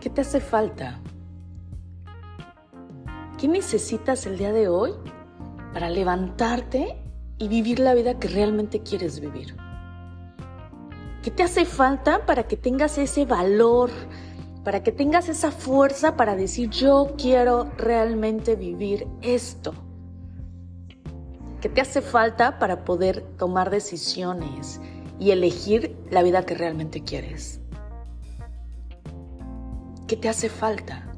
¿Qué te hace falta? ¿Qué necesitas el día de hoy para levantarte y vivir la vida que realmente quieres vivir? ¿Qué te hace falta para que tengas ese valor, para que tengas esa fuerza para decir yo quiero realmente vivir esto? ¿Qué te hace falta para poder tomar decisiones y elegir la vida que realmente quieres? ¿Qué te hace falta?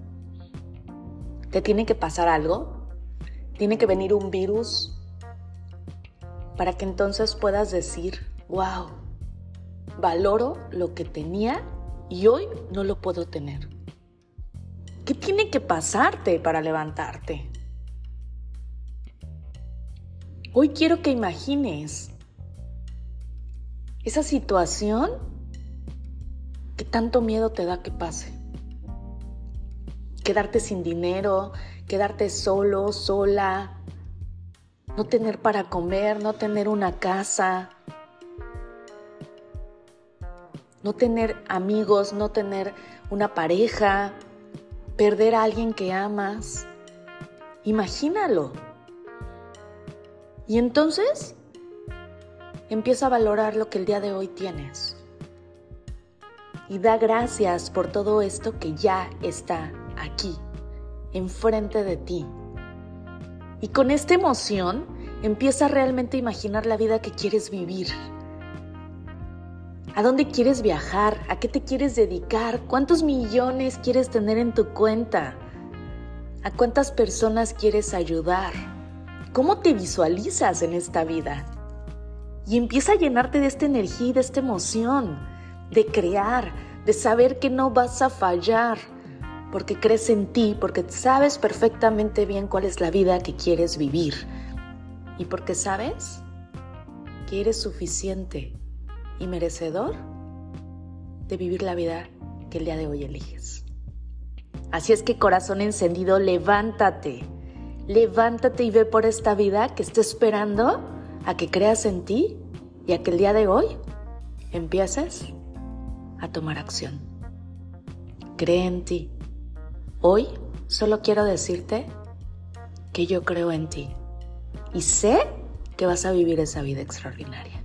¿Te tiene que pasar algo? ¿Tiene que venir un virus? Para que entonces puedas decir, wow, valoro lo que tenía y hoy no lo puedo tener. ¿Qué tiene que pasarte para levantarte? Hoy quiero que imagines esa situación que tanto miedo te da que pase quedarte sin dinero, quedarte solo, sola, no tener para comer, no tener una casa, no tener amigos, no tener una pareja, perder a alguien que amas. Imagínalo. Y entonces empieza a valorar lo que el día de hoy tienes. Y da gracias por todo esto que ya está aquí, enfrente de ti. Y con esta emoción empieza realmente a imaginar la vida que quieres vivir. ¿A dónde quieres viajar? ¿A qué te quieres dedicar? ¿Cuántos millones quieres tener en tu cuenta? ¿A cuántas personas quieres ayudar? ¿Cómo te visualizas en esta vida? Y empieza a llenarte de esta energía y de esta emoción, de crear, de saber que no vas a fallar, porque crees en ti, porque sabes perfectamente bien cuál es la vida que quieres vivir y porque sabes que eres suficiente y merecedor de vivir la vida que el día de hoy eliges. Así es que corazón encendido, levántate, levántate y ve por esta vida que está esperando a que creas en ti y a que el día de hoy empieces a tomar acción. Cree en ti Hoy solo quiero decirte que yo creo en ti y sé que vas a vivir esa vida extraordinaria.